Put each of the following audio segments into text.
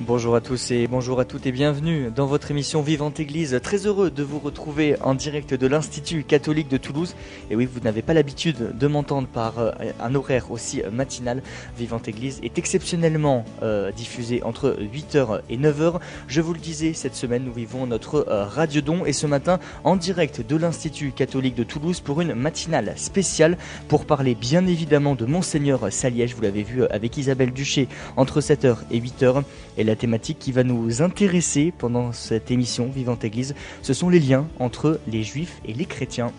Bonjour à tous et bonjour à toutes et bienvenue dans votre émission Vivante Église. Très heureux de vous retrouver en direct de l'Institut catholique de Toulouse. Et oui, vous n'avez pas l'habitude de m'entendre par euh, un horaire aussi matinal. Vivante Église est exceptionnellement euh, diffusé entre 8h et 9h. Je vous le disais, cette semaine, nous vivons notre euh, Radio Don et ce matin en direct de l'Institut catholique de Toulouse pour une matinale spéciale pour parler bien évidemment de Monseigneur Saliège. Vous l'avez vu avec Isabelle Duché entre 7h et 8h. Et la thématique qui va nous intéresser pendant cette émission Vivante Église, ce sont les liens entre les juifs et les chrétiens.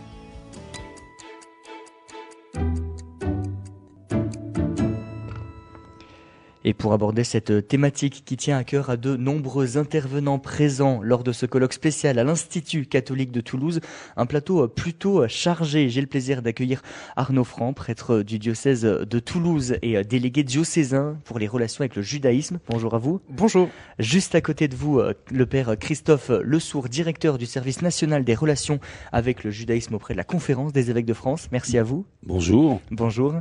Et pour aborder cette thématique qui tient à cœur à de nombreux intervenants présents lors de ce colloque spécial à l'Institut catholique de Toulouse, un plateau plutôt chargé. J'ai le plaisir d'accueillir Arnaud Franc, prêtre du diocèse de Toulouse et délégué diocésain pour les relations avec le judaïsme. Bonjour à vous. Bonjour. Juste à côté de vous, le père Christophe Lesourd, directeur du service national des relations avec le judaïsme auprès de la conférence des évêques de France. Merci à vous. Bonjour. Bonjour.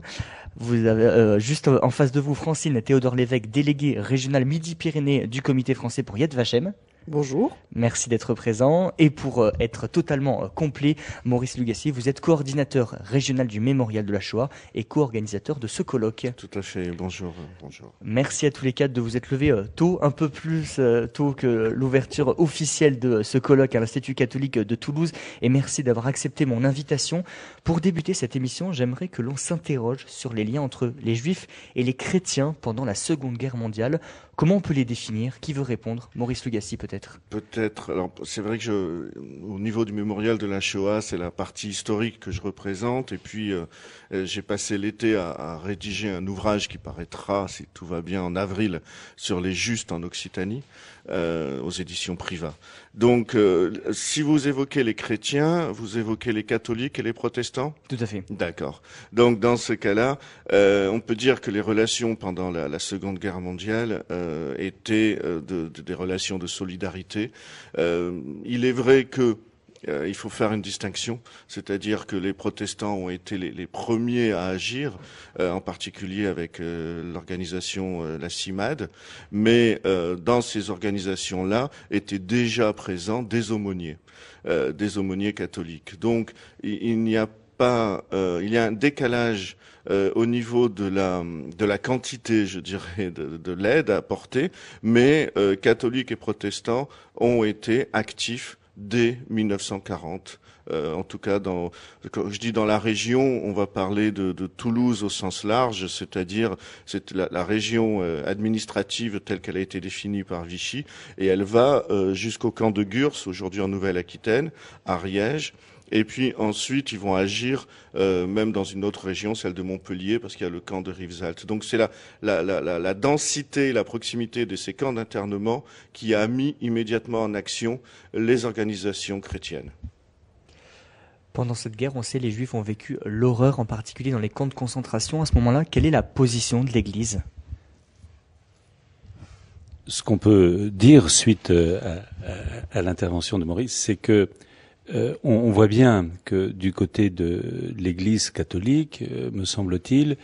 Vous avez euh, juste en face de vous Francine Théodore Lévesque, délégué régional Midi-Pyrénées du Comité français pour Yad Vashem. Bonjour. Merci d'être présent. Et pour euh, être totalement euh, complet, Maurice Lugassi, vous êtes coordinateur régional du Mémorial de la Shoah et co-organisateur de ce colloque. Tout à fait. Bonjour. Bonjour. Merci à tous les quatre de vous être levés tôt, un peu plus tôt que l'ouverture officielle de ce colloque à l'Institut catholique de Toulouse. Et merci d'avoir accepté mon invitation. Pour débuter cette émission, j'aimerais que l'on s'interroge sur les liens entre les juifs et les chrétiens pendant la Seconde Guerre mondiale. Comment on peut les définir? Qui veut répondre? Maurice Lugassi peut-être Peut-être. Alors c'est vrai que je, au niveau du mémorial de la Shoah, c'est la partie historique que je représente. Et puis euh, j'ai passé l'été à, rédiger un ouvrage qui paraîtra, si tout va bien, en avril sur les justes en Occitanie. Euh, aux éditions Priva. Donc, euh, si vous évoquez les chrétiens, vous évoquez les catholiques et les protestants? Tout à fait. D'accord. Donc, dans ce cas-là, euh, on peut dire que les relations pendant la, la Seconde Guerre mondiale euh, étaient de, de, des relations de solidarité. il est vrai que euh, il faut faire une distinction, c'est-à-dire que les protestants ont été les, premiers à agir, euh, en particulier avec euh, l'organisation la CIMAD, mais dans ces organisations-là étaient déjà présents des aumôniers, des aumôniers catholiques. Donc il, n'y a pas, il y a un décalage au niveau de la, de la quantité, je dirais, de, de l'aide apportée, mais catholiques et protestants ont été actifs dès 1940. Euh, en tout cas, dans, quand je dis dans la région, on va parler de, de Toulouse au sens large, c'est-à-dire c'est la, la, région euh, administrative telle qu'elle a été définie par Vichy, et elle va euh, jusqu'au camp de Gurs, aujourd'hui en Nouvelle-Aquitaine, à Riège. Et puis ensuite, ils vont agir euh, même dans une autre région, celle de Montpellier, parce qu'il y a le camp de Rivesaltes. Donc c'est la, la, la, la, densité, la proximité de ces camps d'internement qui a mis immédiatement en action les organisations chrétiennes. Pendant cette guerre, on sait les Juifs ont vécu l'horreur, en particulier dans les camps de concentration. À ce moment-là, quelle est la position de l'Église? Ce qu'on peut dire suite à, à, à l'intervention de Maurice, c'est que euh, on, voit bien que du côté de l'Église catholique, euh, me semble-t-il,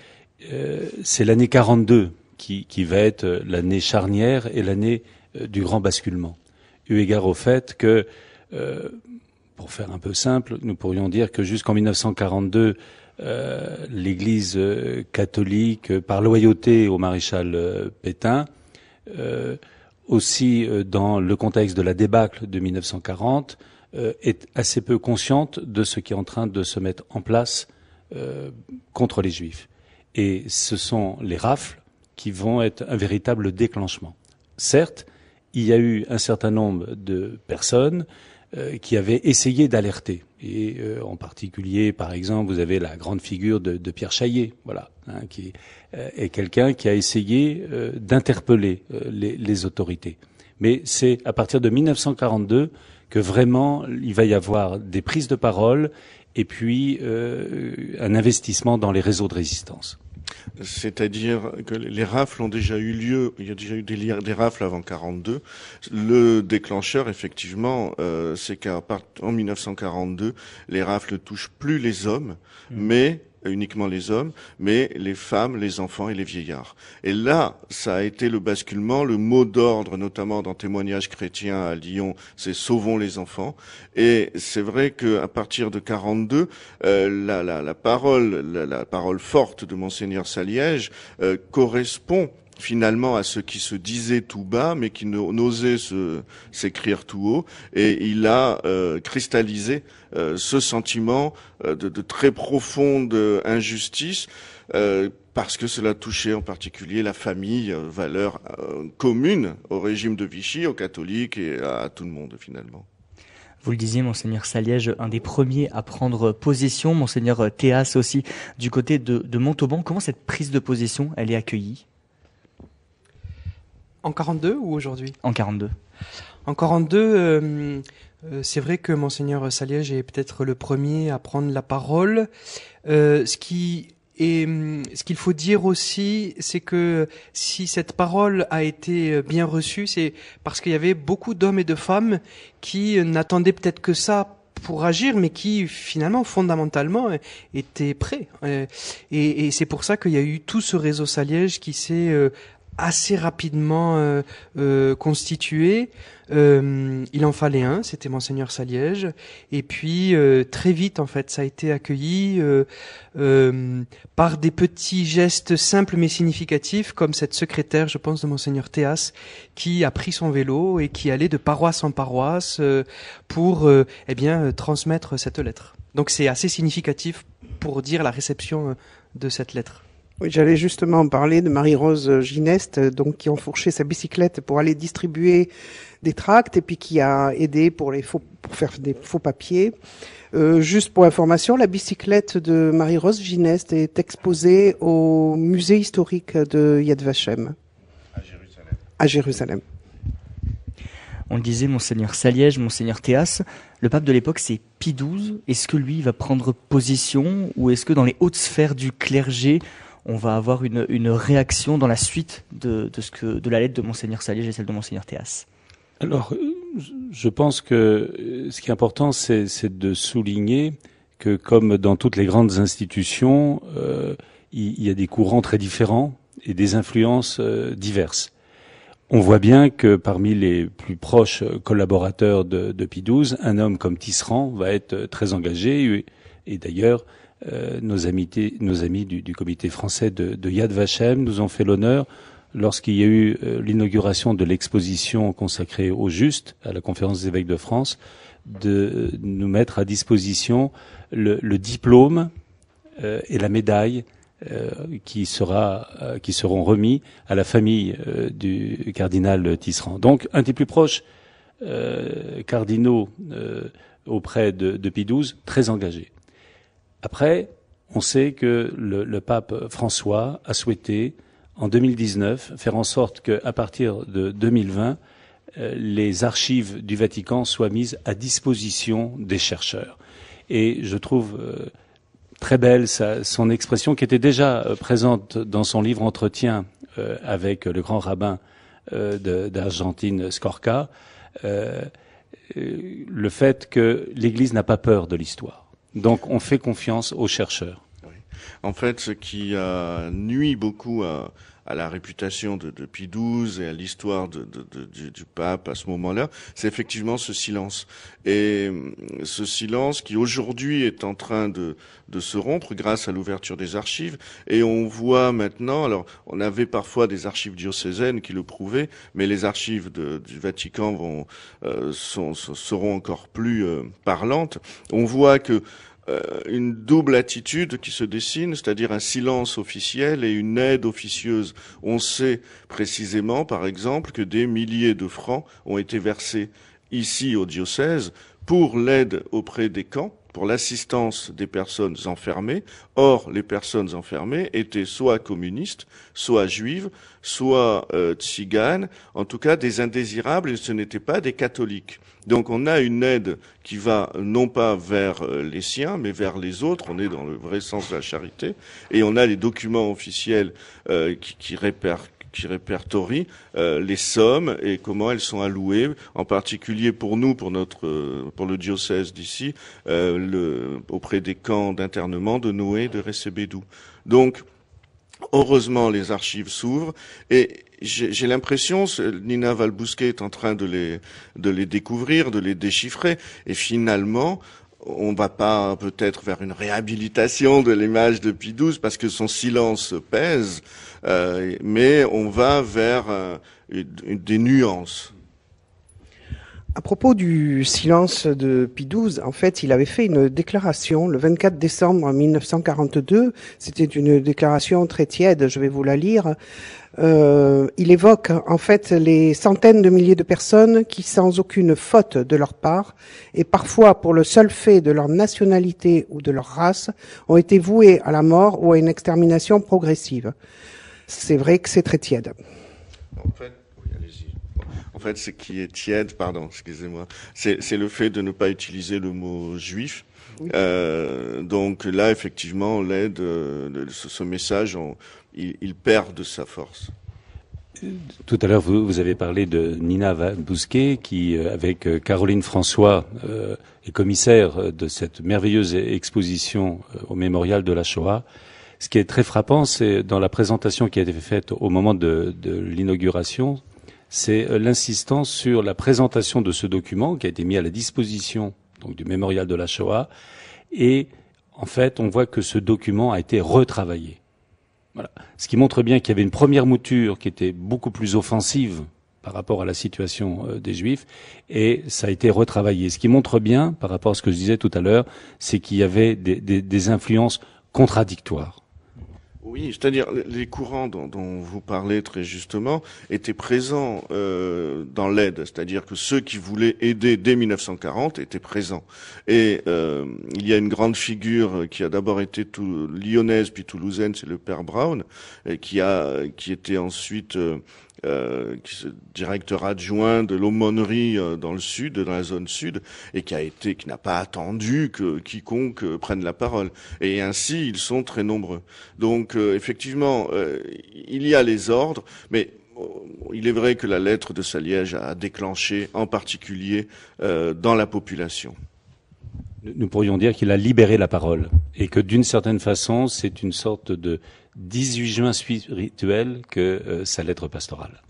euh, c'est l'année 42 qui, qui, va être l'année charnière et l'année du grand basculement. Eu égard au fait que, pour faire un peu simple, nous pourrions dire que jusqu'en 1942, l'Église catholique, par loyauté au maréchal Pétain, aussi dans le contexte de la débâcle de 1940, euh, est assez peu consciente de ce qui est en train de se mettre en place euh, contre les juifs. Et ce sont les rafles qui vont être un véritable déclenchement. Certes, il y a eu un certain nombre de personnes euh, qui avaient essayé d'alerter. Et euh, en particulier, par exemple, vous avez la grande figure de, de Pierre Chaillet, voilà, hein, qui euh, est quelqu'un qui a essayé d'interpeller les, les, autorités. Mais c'est à partir de 1942 que vraiment il va y avoir des prises de parole et puis euh, un investissement dans les réseaux de résistance. C'est-à-dire que les rafles ont déjà eu lieu, il y a déjà eu des, des rafles avant 42. Le déclencheur, effectivement, euh, c'est qu'en 1942, les rafles ne touchent plus les hommes, mmh. mais uniquement les hommes, mais les femmes, les enfants et les vieillards. Et là, ça a été le basculement, le mot d'ordre, notamment dans témoignages chrétiens à Lyon, c'est sauvons les enfants. Et c'est vrai qu'à partir de 42, euh, la, la, la, parole, la, parole forte de monseigneur Saliège euh, correspond finalement à ce qui se disait tout bas, mais qui n'osait s'écrire tout haut. Et il a euh, cristallisé euh, ce sentiment euh, de, très profonde injustice. parce que cela touchait en particulier la famille, valeur commune au régime de Vichy, aux catholiques et à, tout le monde finalement. Vous le disiez, monseigneur Saliège, un des premiers à prendre possession, monseigneur Théas aussi, du côté de, Montauban. Comment cette prise de possession, elle est accueillie? En 42 ou aujourd'hui? En 42. En 42, euh, euh, c'est vrai que monseigneur Saliège est peut-être le premier à prendre la parole. Euh, ce qui et ce qu'il faut dire aussi, c'est que si cette parole a été bien reçue, c'est parce qu'il y avait beaucoup d'hommes et de femmes qui n'attendaient peut-être que ça pour agir, mais qui finalement fondamentalement étaient prêts. Et, et c'est pour ça qu'il y a eu tout ce réseau Saliège qui s'est assez rapidement euh, euh, constitué. Euh, il en fallait un, c'était monseigneur Saliège, et puis très vite en fait, ça a été accueilli par des petits gestes simples mais significatifs, comme cette secrétaire, je pense, de monseigneur Théas, qui a pris son vélo et qui allait de paroisse en paroisse pour, eh bien, transmettre cette lettre. Donc c'est assez significatif pour dire la réception de cette lettre. Oui, j'allais justement parler de Marie-Rose Gineste, donc qui enfourchait sa bicyclette pour aller distribuer des tracts et puis qui a aidé pour les faux, pour faire des faux papiers. Euh, juste pour information, la bicyclette de Marie-Rose Gineste est exposée au musée historique de Yad Vashem. À Jérusalem. À Jérusalem. On le disait, monseigneur Saliège, monseigneur Théas, le pape de l'époque c'est Pie XII. Est-ce que lui va prendre position ou est-ce que dans les hautes sphères du clergé, on va avoir une, réaction dans la suite de, ce que, de la lettre de Monseigneur Saliège et celle de Monseigneur Théas Alors, je pense que ce qui est important, c'est de souligner que, comme dans toutes les grandes institutions, euh, il, y a des courants très différents et des influences euh, diverses. On voit bien que parmi les plus proches collaborateurs de, de XII, un homme comme Tisserand va être très engagé et d'ailleurs euh, nos, amis, nos amis du, du, comité français de, de, Yad Vashem nous ont fait l'honneur lorsqu'il y a eu euh, l'inauguration de l'exposition consacrée au juste à la conférence des évêques de France de nous mettre à disposition le, le diplôme euh, et la médaille qui, sera, qui seront remis à la famille du cardinal Tisserand. Donc un des plus proches cardinaux auprès de, de Pie XII, très engagé. Après, on sait que le, pape François a souhaité, en 2019, faire en sorte qu'à partir de 2020, euh, les archives du Vatican soient mises à disposition des chercheurs. Et je trouve euh, très belle son expression qui était déjà euh, présente dans son livre Entretien avec le grand rabbin d'Argentine, Scorca, le fait que l'Église n'a pas peur de l'histoire. Donc on fait confiance aux chercheurs. En fait, ce qui a nuit beaucoup à, la réputation de, de Pie et à l'histoire du, du, pape à ce moment-là, c'est effectivement ce silence. Et hum, ce silence qui aujourd'hui est en train de, de se rompre grâce à l'ouverture des archives. Et on voit maintenant, alors on avait parfois des archives diocésaines qui le prouvaient, mais les archives du Vatican vont, euh, sont, seront encore plus euh, parlantes. On voit que une double attitude qui se dessine, c'est-à-dire un silence officiel et une aide officieuse. On sait précisément, par exemple, que des milliers de francs ont été versés ici au diocèse pour l'aide auprès des camps pour l'assistance des personnes enfermées. Or, les personnes enfermées étaient soit communistes, soit juives, soit euh, tziganes, en tout cas des indésirables, et ce n'étaient pas des catholiques. Donc on a une aide qui va non pas vers euh, les siens, mais vers les autres. On est dans le vrai sens de la charité. Et on a les documents officiels euh, qui, qui qui répertorie euh, les sommes et comment elles sont allouées, en particulier pour nous, pour notre, euh, pour le diocèse d'ici, euh, auprès des camps d'internement de Noé, de Recebedou. Donc, heureusement, les archives s'ouvrent et j'ai l'impression, Nina Valbousquet est en train de les, de les découvrir, de les déchiffrer, et finalement, on va pas peut-être vers une réhabilitation de l'image de Pie XII parce que son silence pèse, euh, mais on va vers euh, des nuances. À propos du silence de Pie XII, en fait, il avait fait une déclaration le 24 décembre 1942. C'était une déclaration très tiède, je vais vous la lire. Euh, il évoque en fait les centaines de milliers de personnes qui, sans aucune faute de leur part, et parfois pour le seul fait de leur nationalité ou de leur race, ont été vouées à la mort ou à une extermination progressive. C'est vrai que c'est très tiède. Fait, ce qui est tiède, pardon, excusez-moi, c'est le fait de ne pas utiliser le mot juif. Euh, donc là, effectivement, l'aide, euh, ce, message, il, perd de sa force. Tout à l'heure, vous, avez parlé de Nina Bousquet, qui, euh, avec Caroline François, est commissaire de cette merveilleuse exposition au mémorial de la Shoah. Ce qui est très frappant, c'est dans la présentation qui a été faite au moment de l'inauguration, c'est euh, l'insistance sur la présentation de ce document qui a été mis à la disposition du mémorial de la Shoah. Et en fait, on voit que ce document a été retravaillé. Voilà. Ce qui montre bien qu'il y avait une première mouture qui était beaucoup plus offensive par rapport à la situation euh, des Juifs, et ça a été retravaillé. Ce qui montre bien, par rapport à ce que je disais tout à l'heure, c'est qu'il y avait des influences contradictoires. Oui, c'est-à-dire les courants dont, dont, vous parlez très justement étaient présents euh, dans l'aide, c'est-à-dire que ceux qui voulaient aider dès 1940 étaient présents. Et euh, il y a une grande figure qui a d'abord été tout, lyonnaise puis toulousaine, c'est le père Brown, et qui a qui était ensuite euh, euh, qui est directeur adjoint de l'aumônerie euh, dans le sud, dans la zone sud, et qui a été, qui n'a pas attendu que quiconque euh, prenne la parole. Et ainsi, ils sont très nombreux. Donc, effectivement, il y a les ordres, mais il est vrai que la lettre de Saliège a déclenché, en particulier dans la population. Nous pourrions dire qu'il a libéré la parole et que d'une certaine façon, c'est une sorte de 18 juin spirituel que euh, sa lettre pastorale.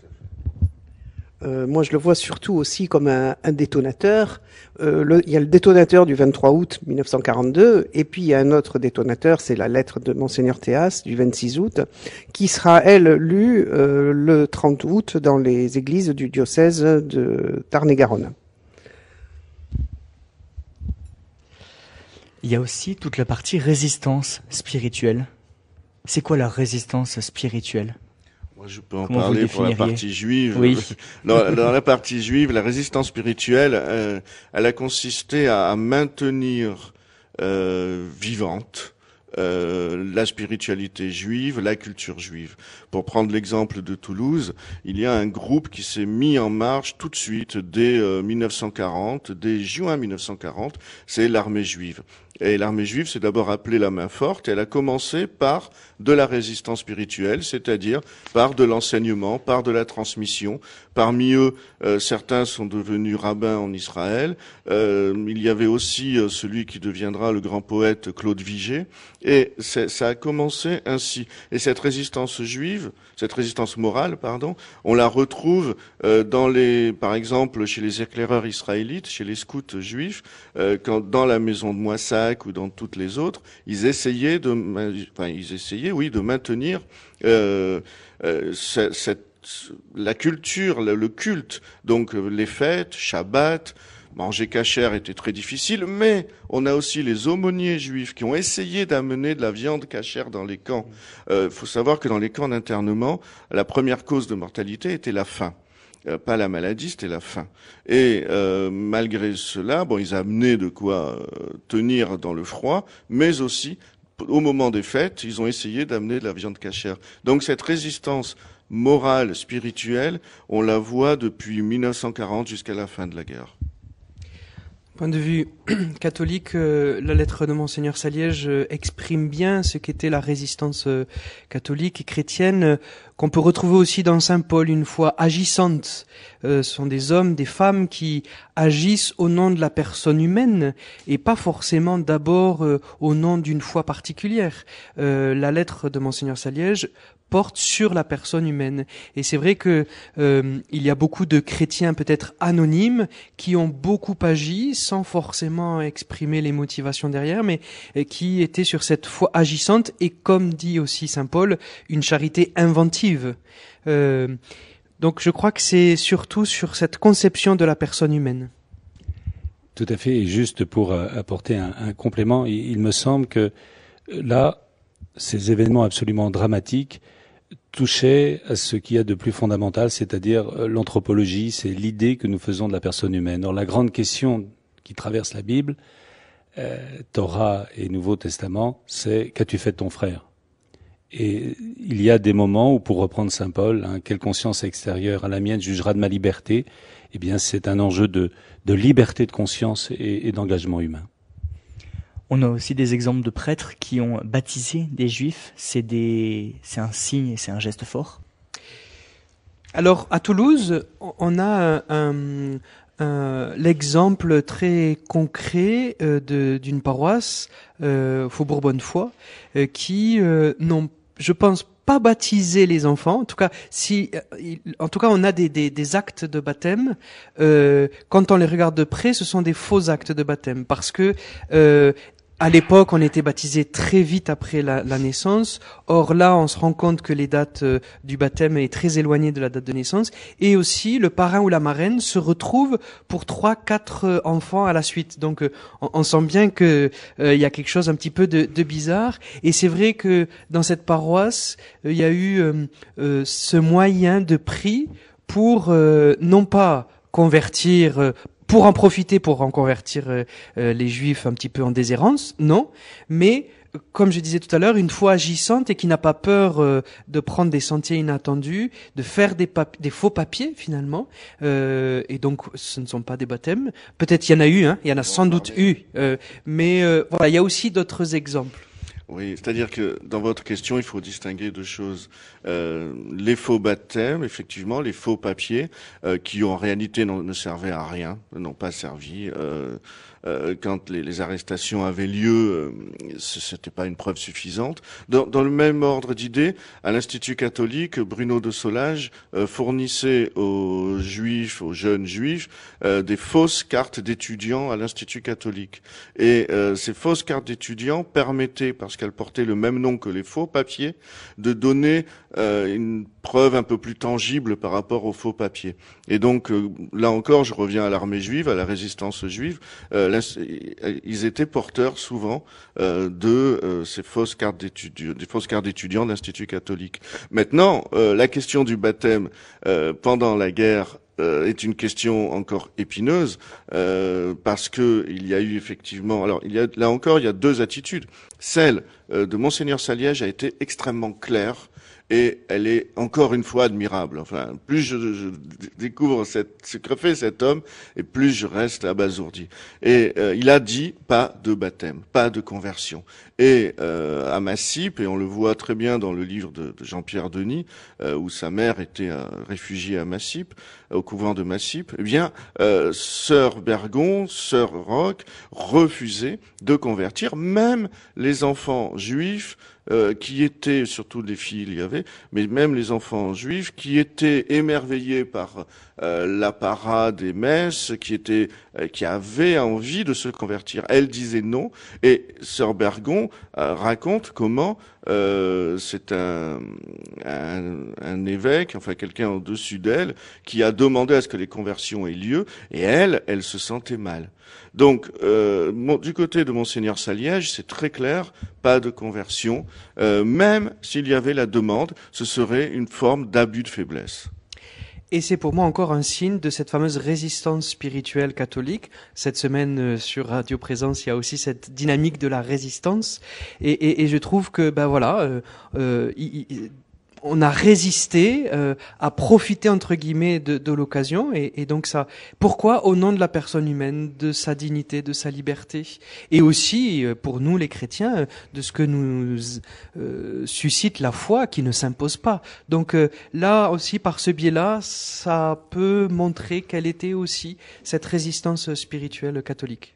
Euh, moi, je le vois surtout aussi comme un, détonateur. Euh, il y a le détonateur du 23 août 1942, et puis il y a un autre détonateur, c'est la lettre de Monseigneur Théas du 26 août, qui sera, elle, lue le 30 août dans les églises du diocèse de Tarn-et-Garonne. Il y a aussi toute la partie résistance spirituelle c'est quoi la résistance spirituelle? Moi, je peux en parler pour la partie juive. Oui. Dans, la partie juive, la résistance spirituelle, euh, elle a consisté à, maintenir euh, vivante euh, la spiritualité juive, la culture juive. Pour prendre l'exemple de Toulouse, il y a un groupe qui s'est mis en marche tout de suite dès 1940, dès juin 1940, c'est l'armée juive. Et l'armée juive s'est d'abord appelée la main forte. elle a commencé par de la résistance spirituelle, c'est-à-dire par de l'enseignement, par de la transmission. Parmi eux, euh, certains sont devenus rabbins en Israël. Euh, il y avait aussi euh, celui qui deviendra le grand poète Claude Vigée. Et ça a commencé ainsi. Et cette résistance juive, cette résistance morale, pardon, on la retrouve dans les, par exemple, chez les éclaireurs israélites, chez les scouts juifs, quand, dans la maison de Moissac, ou dans toutes les autres, ils essayaient de, enfin, ils essayaient, oui, de maintenir euh, euh, la culture, le, culte, donc euh, les fêtes, Shabbat, manger cachère était très difficile, mais on a aussi les aumôniers juifs qui ont essayé d'amener de la viande cachère dans les camps. Il faut savoir que dans les camps d'internement, la première cause de mortalité était la faim. pas la maladie, c'était la faim. Et malgré cela, bon, ils amenaient de quoi tenir dans le froid, mais aussi au moment des fêtes, ils ont essayé d'amener de la viande cachère. Donc cette résistance morale, spirituelle, on la voit depuis 1940 jusqu'à la fin de la guerre. Point de vue catholique, euh, la lettre de Monseigneur Saliège euh, exprime bien ce qu'était la résistance euh, catholique et chrétienne, qu'on peut retrouver aussi dans Saint Paul, une foi agissante. ce sont des hommes, des femmes qui agissent au nom de la personne humaine et pas forcément d'abord au nom d'une foi particulière. la lettre de Monseigneur Saliège porte sur la personne humaine. Et c'est vrai que euh, il y a beaucoup de chrétiens peut-être anonymes qui ont beaucoup agi sans forcément exprimer les motivations derrière, mais euh, qui étaient sur cette foi agissante et comme dit aussi saint Paul, une charité inventive. Euh, donc je crois que c'est surtout sur cette conception de la personne humaine. Tout à fait. Et juste pour apporter un, un complément, il, me semble que là, ces événements absolument dramatiques touchait à ce qu'il y a de plus fondamental, c'est-à-dire euh, l'anthropologie, c'est l'idée que nous faisons de la personne humaine. Or, la grande question qui traverse la Bible, euh, Torah et Nouveau Testament, c'est qu'as-tu fait de ton frère? Et il y a des moments où, pour reprendre Saint Paul, hein, quelle conscience extérieure à la mienne jugera de ma liberté? Eh bien, c'est un enjeu de, liberté de conscience et d'engagement humain. On a aussi des exemples de prêtres qui ont baptisé des juifs. C'est un signe et c'est un geste fort. Alors à Toulouse, on a l'exemple très concret euh, d'une paroisse, euh, Faubourg Bonnefoy, euh, qui n'ont, je pense, pas baptisé les enfants. En tout cas, si, en tout cas, on a des actes de baptême. quand on les regarde de près, ce sont des faux actes de baptême parce que à l'époque, on était baptisé très vite après la, naissance. Or là, on se rend compte que les dates euh, du baptême est très éloignées de la date de naissance. Et aussi, le parrain ou la marraine se retrouve pour trois, quatre euh, enfants à la suite. Donc, euh, on, sent bien que il y a quelque chose un petit peu de bizarre. Et c'est vrai que dans cette paroisse, il y a eu ce moyen de prix pour non pas convertir pour en profiter pour en convertir euh, euh, les juifs un petit peu en déshérence, non, mais comme je disais tout à l'heure, une foi agissante et qui n'a pas peur euh, de prendre des sentiers inattendus, de faire des, des faux papiers finalement, et donc ce ne sont pas des baptêmes. Peut-être il y en a eu, hein, il y en a sans doute eu, mais voilà, il y a aussi d'autres exemples. Oui, c'est-à-dire que dans votre question, il faut distinguer deux choses. Euh, les faux baptêmes, effectivement, les faux papiers, euh, qui en réalité ne servaient à rien, n'ont pas servi. Euh, euh, quand les, arrestations avaient lieu, euh, c'était pas une preuve suffisante. Dans, dans le même ordre d'idées, à l'Institut catholique, Bruno de Solage fournissait aux juifs, aux jeunes juifs, des fausses cartes d'étudiants à l'Institut catholique. Et ces fausses cartes d'étudiants permettaient, parce qu'elles portaient le même nom que les faux papiers, de donner une preuve un peu plus tangible par rapport aux faux papiers. Et donc là encore, je reviens à l'armée juive, à la résistance juive ils étaient porteurs souvent euh, de euh, ces fausses cartes d'étudiants, des fausses cartes d'étudiants de catholique. Maintenant, euh, la question du baptême pendant la guerre est une question encore épineuse parce que il y a eu effectivement, alors il y a là encore il y a deux attitudes. Celle de monseigneur Saliège a été extrêmement claire et elle est encore une fois admirable. Enfin, plus je, découvre ce que fait cet homme, et plus je reste abasourdi. Et euh, il a dit pas de baptême, pas de conversion. Et euh, à Massip, et on le voit très bien dans le livre de, Jean-Pierre Denis, euh, où sa mère était réfugiée à Massip, au couvent de Massip, eh bien, sœur Bergon, sœur Roch refusaient de convertir même les enfants juifs euh, qui étaient, surtout les filles il y avait, mais même les enfants juifs, qui étaient émerveillés par euh, la parade des messes, qui étaient, euh, qui avaient envie de se convertir. Elle disait non, et Sœur Bergon raconte comment c'est un, un, évêque, enfin quelqu'un au-dessus d'elle, qui a demandé à ce que les conversions aient lieu, et elle, elle se sentait mal. Donc, euh, du côté de monseigneur Saliège, c'est très clair, pas de conversion. Euh, même s'il y avait la demande, ce serait une forme d'abus de faiblesse. Et c'est pour moi encore un signe de cette fameuse résistance spirituelle catholique. Cette semaine euh, sur Radio Présence, il y a aussi cette dynamique de la résistance. Et, et, et je trouve que, ben voilà, euh, euh, on a résisté, euh, à profiter entre guillemets de, de l'occasion, et, et, donc ça. Pourquoi Au nom de la personne humaine, de sa dignité, de sa liberté, et aussi euh, pour nous les chrétiens, euh, de ce que nous euh, suscite la foi, qui ne s'impose pas. Donc euh, là aussi, par ce biais-là, ça peut montrer quelle était aussi cette résistance spirituelle catholique.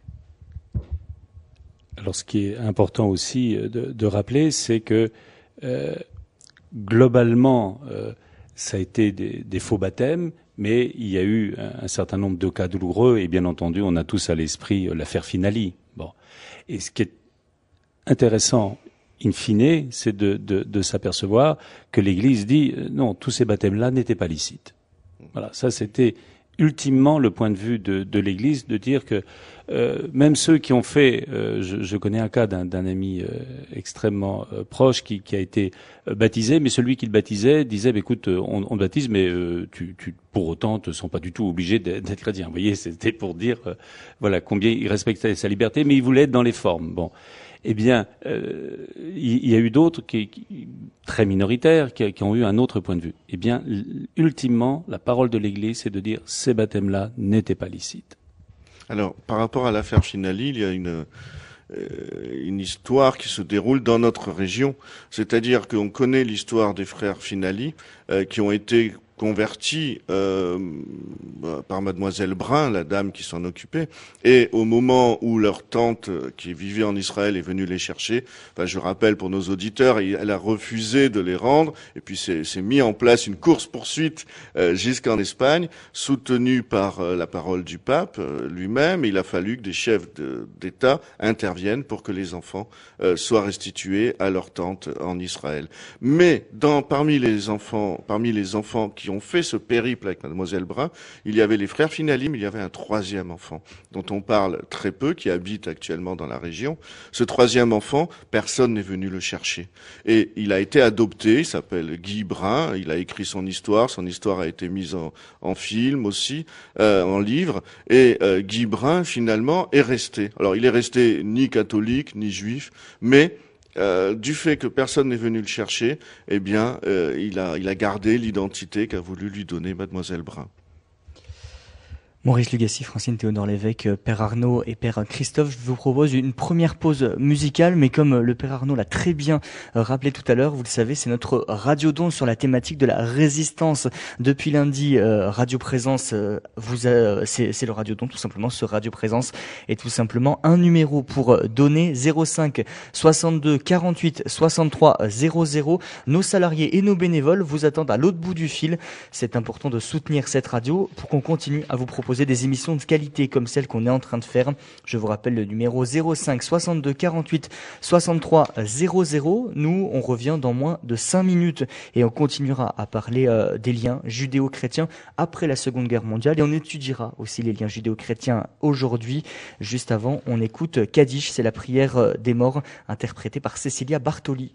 Alors, ce qui est important aussi de, de rappeler, c'est que globalement, euh, ça a été des, faux baptêmes, mais il y a eu un, certain nombre de cas douloureux, et bien entendu, on a tous à l'esprit euh, l'affaire Finali. Bon. Et ce qui est intéressant, in fine, c'est de, s'apercevoir que l'Église dit euh, non, tous ces baptêmes-là n'étaient pas licites. Voilà, ça c'était ultimement le point de vue de l'Église de dire que euh, même ceux qui ont fait, euh, je, connais un cas d'un ami euh, extrêmement proche qui, a été baptisé, mais celui qui le baptisait disait bah, "Écoute, on, on, baptise, mais tu, pour autant, ne sont pas du tout obligés d'être chrétien." Vous voyez, c'était pour dire, voilà, combien il respectait sa liberté, mais il voulait être dans les formes. Bon, eh bien, il y a eu d'autres qui, qui, très minoritaires qui, qui, ont eu un autre point de vue. Eh bien, ultimement, la parole de l'Église, c'est de dire ces baptêmes-là n'étaient pas licites. Alors, par rapport à l'affaire Finali, il y a une, euh, une histoire qui se déroule dans notre région. C'est-à-dire qu'on connaît l'histoire des frères Finali, euh, qui ont été convertis euh, par mademoiselle Brun, la dame qui s'en occupait, et au moment où leur tante qui vivait en Israël est venue les chercher, enfin je rappelle pour nos auditeurs, elle a refusé de les rendre, et puis c'est mis en place une course poursuite euh, jusqu'en Espagne, soutenue par euh, la parole du pape euh, lui-même. Il a fallu que des chefs d'État interviennent pour que les enfants euh, soient restitués à leur tante en Israël. Mais dans parmi les enfants, parmi les enfants qui qui ont fait ce périple avec mademoiselle Brun, il y avait les frères Finali, mais il y avait un troisième enfant dont on parle très peu, qui habite actuellement dans la région. Ce troisième enfant, personne n'est venu le chercher. Et il a été adopté, il s'appelle Guy Brun, il a écrit son histoire, son histoire a été mise en, film aussi, euh, en livre, et euh, Guy Brun, finalement, est resté. Alors, il est resté ni catholique, ni juif, mais euh, du fait que personne n'est venu le chercher, eh bien, euh, il, a, il a gardé l'identité qu'a voulu lui donner Mademoiselle Brun. Maurice Lugassi, Francine Théodore Lévesque, euh, Père Arnaud et Père Christophe, je vous propose une première pause musicale, mais comme le Père Arnaud l'a très bien euh, rappelé tout à l'heure, vous le savez, c'est notre radio don sur la thématique de la résistance. Depuis lundi, euh, Radio Présence, vous c'est le radio don tout simplement. Ce Radio Présence est tout simplement un numéro pour donner 05 62 48 63 00. Nos salariés et nos bénévoles vous attendent à l'autre bout du fil. C'est important de soutenir cette radio pour qu'on continue à vous proposer des émissions de qualité comme celle qu'on est en train de faire. Je vous rappelle le numéro 05 62 48 63 00. Nous, on revient dans moins de 5 minutes et on continuera à parler euh, des liens judéo-chrétiens après la Seconde Guerre mondiale et on étudiera aussi les liens judéo-chrétiens aujourd'hui. Juste avant, on écoute Kaddish, c'est la prière euh, des morts interprétée par Cecilia Bartoli.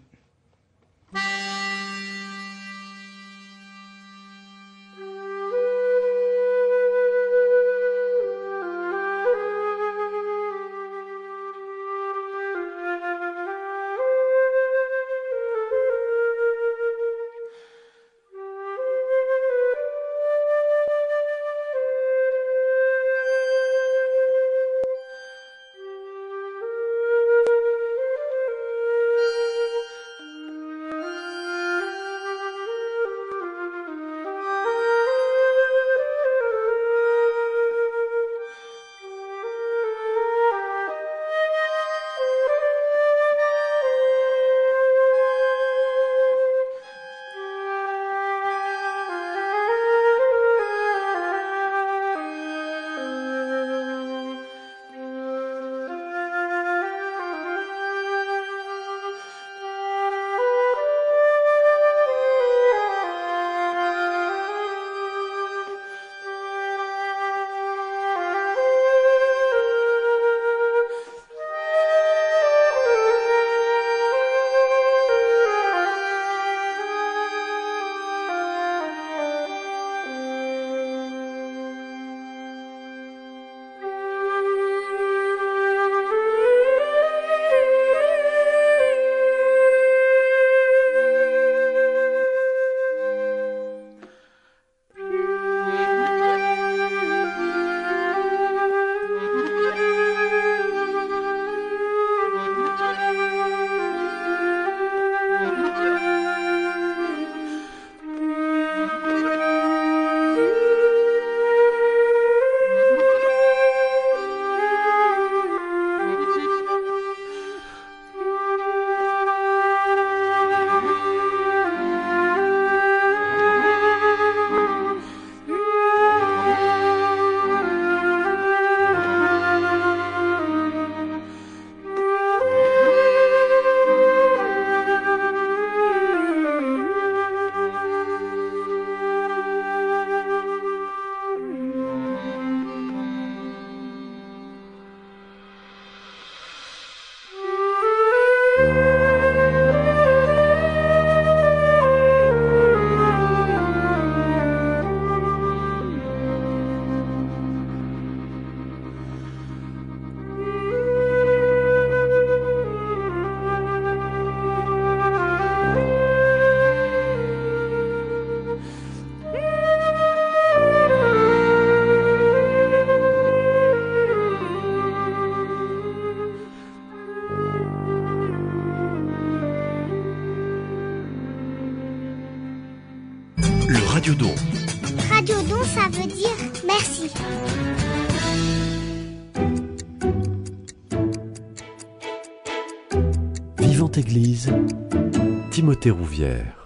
Timothée Rouvière.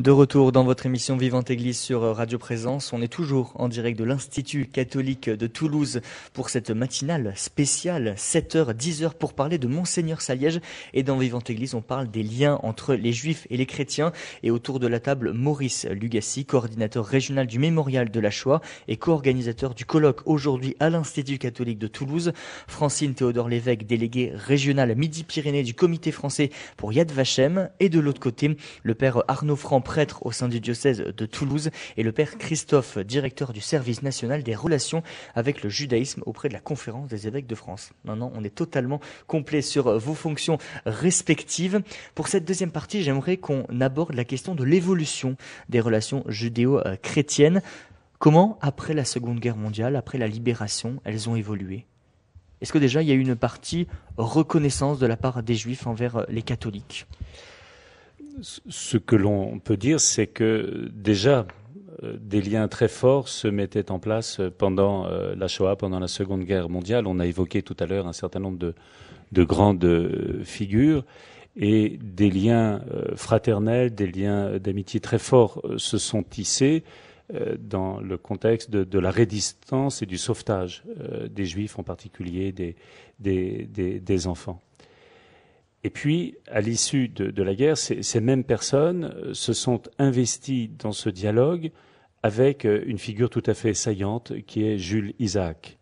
De retour dans votre émission Vivante Église sur Radio Présence, on est toujours en direct de l'Institut catholique de Toulouse pour cette matinale spéciale 7h 10h pour parler de Monseigneur Saliège. Et dans Vivante Église, on parle des liens entre les juifs et les chrétiens. Et autour de la table Maurice Lugassi, coordinateur régional du mémorial de la Shoah et co-organisateur du colloque aujourd'hui à l'Institut catholique de Toulouse, Francine Théodore Lévesque, délégué régional Midi-Pyrénées du comité français pour Yad Vashem. Et de l'autre côté, le père Arnaud Franc prêtre au sein du diocèse de Toulouse, et le père Christophe, directeur du service national des relations avec le judaïsme auprès de la conférence des évêques de France. Maintenant, on est totalement complet sur vos fonctions respectives. Pour cette deuxième partie, j'aimerais qu'on aborde la question de l'évolution des relations judéo-chrétiennes. Comment, après la Seconde Guerre mondiale, après la libération, elles ont évolué? Est-ce que déjà il y a eu une partie reconnaissance de la part des juifs envers les catholiques? Ce que l'on peut dire, c'est que déjà euh, des liens très forts se mettaient en place pendant euh, la Shoah, pendant la Seconde Guerre mondiale. On a évoqué tout à l'heure un certain nombre de, de grandes euh, figures et des liens fraternels, des liens d'amitié très forts se sont tissés dans le contexte de, la résistance et du sauvetage des Juifs, en particulier des enfants. Et puis, à l'issue de, la guerre, ces, mêmes personnes euh, se sont investies dans ce dialogue avec euh, une figure tout à fait saillante qui est Jules Isaac,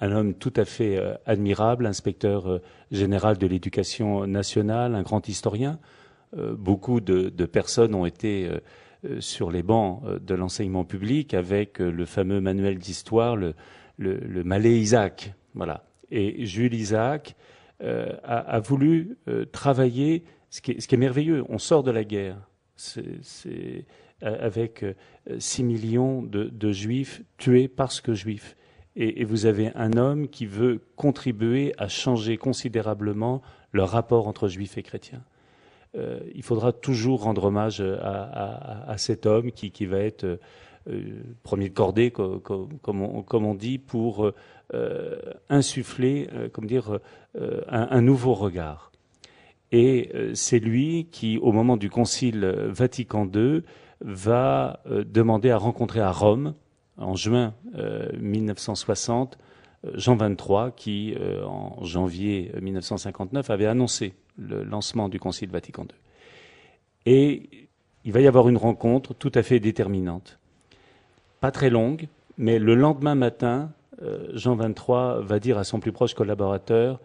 un homme tout à fait euh, admirable, inspecteur général de l'éducation nationale, un grand historien. Beaucoup de, personnes ont été sur les bancs de l'enseignement public avec le fameux manuel d'histoire, le, le, le Malais Isaac. Voilà. Et Jules Isaac euh, a, voulu euh, travailler ce qui, est, merveilleux. On sort de la guerre. Euh, avec 6 millions de, juifs tués parce que juifs. Et, vous avez un homme qui veut contribuer à changer considérablement le rapport entre juifs et chrétiens. Il faudra toujours rendre hommage à, cet homme qui, qui va être premier de cordée, comme, on, dit, pour insuffler, euh, comme dire, un, un, nouveau regard. Et c'est lui qui, au moment du Concile Vatican II, va demander à rencontrer à Rome, en juin 1960, Jean XXIII, qui, en janvier 1959, avait annoncé le lancement du Concile Vatican II. Et il va y avoir une rencontre tout à fait déterminante. Pas très longue, mais le lendemain matin, euh, Jean 23 va dire à son plus proche collaborateur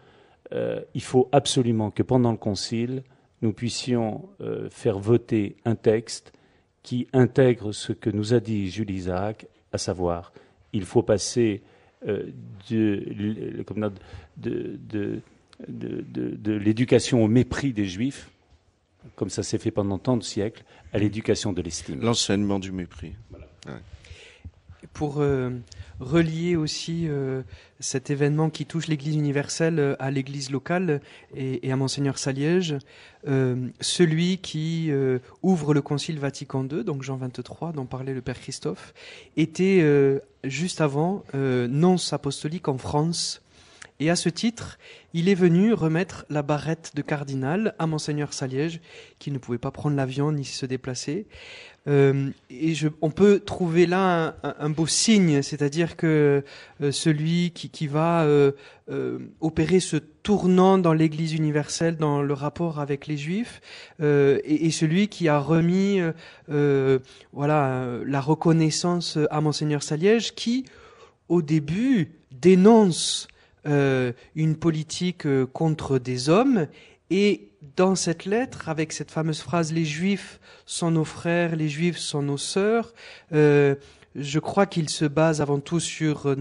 euh, il faut absolument que pendant le concile, nous puissions euh, faire voter un texte qui intègre ce que nous a dit Jules Isaac, à savoir il faut passer de, de, de l'éducation au mépris des juifs, comme ça s'est fait pendant tant de siècles, à l'éducation de l'estime. L'enseignement du mépris. Voilà. Pour euh, relier aussi euh, cet événement qui touche l'Église universelle euh, à l'Église locale et, à Monseigneur Saliège, celui qui ouvre le Concile Vatican II, donc Jean 23, dont parlait le Père Christophe, était juste avant nonce apostolique en France et à ce titre, il est venu remettre la barrette de cardinal à monseigneur Saliège, qui ne pouvait pas prendre l'avion ni se déplacer. Euh, et on peut trouver là un, beau signe, c'est-à-dire que euh, celui qui, va euh, opérer ce tournant dans l'Église universelle, dans le rapport avec les Juifs, et, et, celui qui a remis voilà la reconnaissance à monseigneur Saliège, qui au début dénonce euh, une politique euh, contre des hommes. Et dans cette lettre, avec cette fameuse phrase Les Juifs sont nos frères, les Juifs sont nos sœurs, euh, je crois qu'il se base avant tout sur